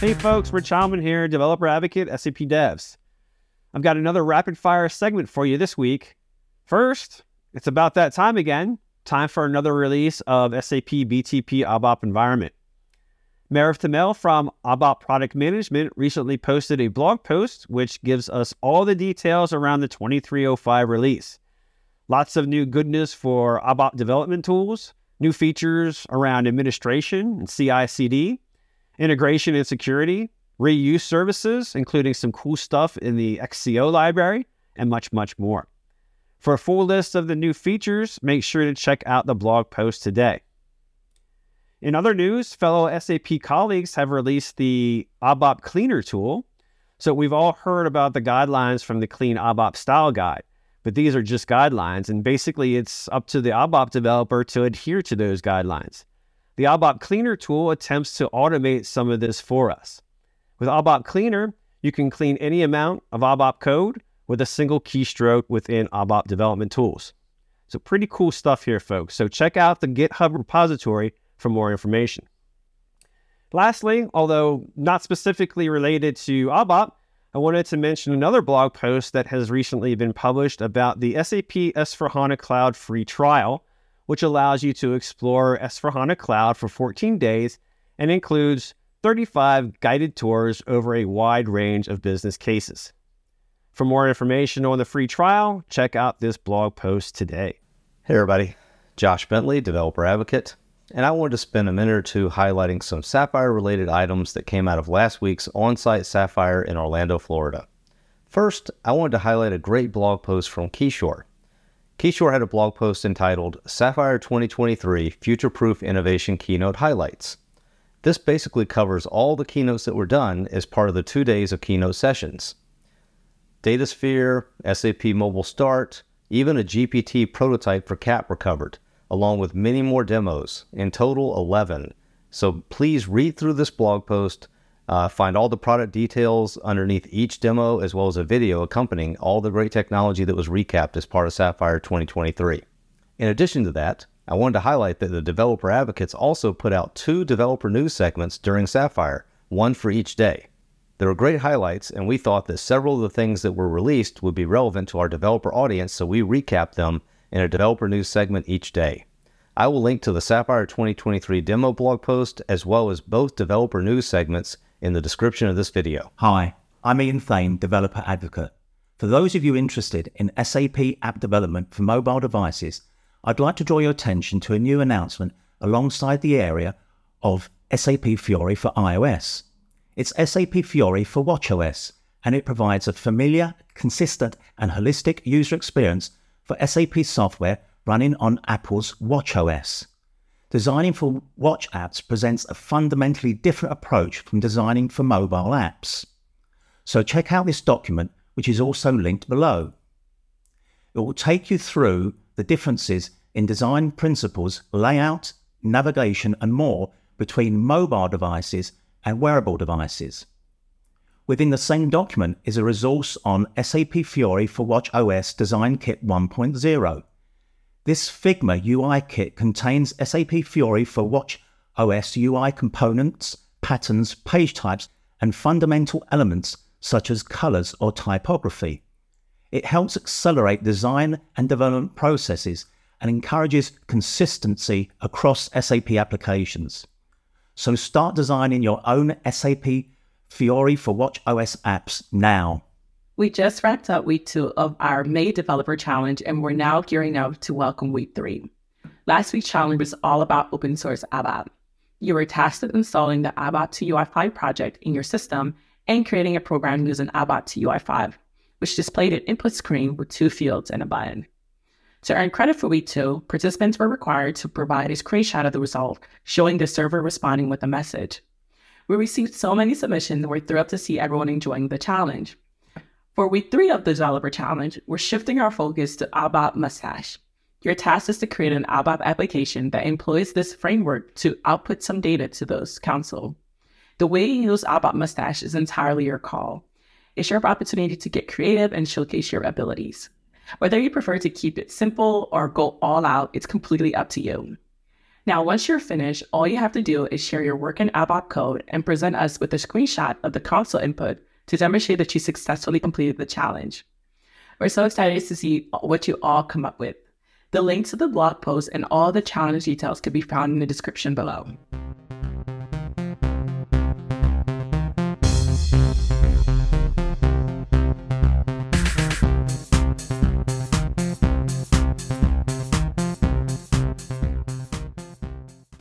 Hey folks, Rich Heilman here, developer advocate, SAP Devs. I've got another rapid fire segment for you this week. First, it's about that time again. Time for another release of SAP BTP ABAP environment. Merve Temel from ABAP Product Management recently posted a blog post which gives us all the details around the 2305 release. Lots of new goodness for ABAP development tools, new features around administration and CI CD, integration and security, reuse services, including some cool stuff in the XCO library, and much, much more. For a full list of the new features, make sure to check out the blog post today. In other news, fellow SAP colleagues have released the ABAP Cleaner tool. So we've all heard about the guidelines from the Clean ABAP Style Guide, but these are just guidelines, and basically it's up to the ABAP developer to adhere to those guidelines. The ABAP Cleaner tool attempts to automate some of this for us. With ABAP Cleaner, you can clean any amount of ABAP code with a single keystroke within ABAP development tools. So, pretty cool stuff here, folks. So, check out the GitHub repository for more information. Lastly, although not specifically related to ABAP, I wanted to mention another blog post that has recently been published about the SAP S4HANA Cloud free trial which allows you to explore S4HANA Cloud for 14 days and includes 35 guided tours over a wide range of business cases. For more information on the free trial, check out this blog post today. Hey, everybody. Josh Bentley, developer advocate, and I wanted to spend a minute or two highlighting some Sapphire related items that came out of last week's on site Sapphire in Orlando, Florida. First, I wanted to highlight a great blog post from Kishore. Kishore had a blog post entitled Sapphire 2023 Future Proof Innovation Keynote Highlights. This basically covers all the keynotes that were done as part of the two days of keynote sessions. Datasphere, SAP Mobile Start, even a GPT prototype for CAP were covered, along with many more demos, in total 11. So please read through this blog post, uh, find all the product details underneath each demo, as well as a video accompanying all the great technology that was recapped as part of Sapphire 2023. In addition to that, I wanted to highlight that the developer advocates also put out two developer news segments during Sapphire, one for each day. There were great highlights, and we thought that several of the things that were released would be relevant to our developer audience, so we recapped them in a developer news segment each day. I will link to the Sapphire 2023 demo blog post as well as both developer news segments in the description of this video. Hi, I'm Ian Thain, Developer Advocate. For those of you interested in SAP app development for mobile devices, I'd like to draw your attention to a new announcement alongside the area of SAP Fiori for iOS. It's SAP Fiori for watchOS, and it provides a familiar, consistent, and holistic user experience for SAP software running on Apple's watchOS. Designing for watch apps presents a fundamentally different approach from designing for mobile apps. So check out this document, which is also linked below. It will take you through the differences in design principles, layout, navigation, and more between mobile devices and wearable devices. Within the same document is a resource on SAP Fiori for Watch OS Design Kit 1.0 this Figma UI kit contains SAP Fiori for Watch OS UI components, patterns, page types, and fundamental elements such as colors or typography. It helps accelerate design and development processes and encourages consistency across SAP applications. So start designing your own SAP Fiori for Watch OS apps now. We just wrapped up week two of our May Developer Challenge, and we're now gearing up to welcome week three. Last week's challenge was all about open source ABAP. You were tasked with installing the ABAP to UI5 project in your system and creating a program using ABAP to UI5, which displayed an input screen with two fields and a button. To earn credit for week two, participants were required to provide a screenshot of the result showing the server responding with a message. We received so many submissions and we're thrilled to see everyone enjoying the challenge. For week three of the Developer Challenge, we're shifting our focus to ABAP Mustache. Your task is to create an ABAP application that employs this framework to output some data to those console. The way you use ABAP Mustache is entirely your call. It's your opportunity to get creative and showcase your abilities. Whether you prefer to keep it simple or go all out, it's completely up to you. Now, once you're finished, all you have to do is share your work in ABAP code and present us with a screenshot of the console input to demonstrate that you successfully completed the challenge. We're so excited to see what you all come up with. The link to the blog post and all the challenge details can be found in the description below.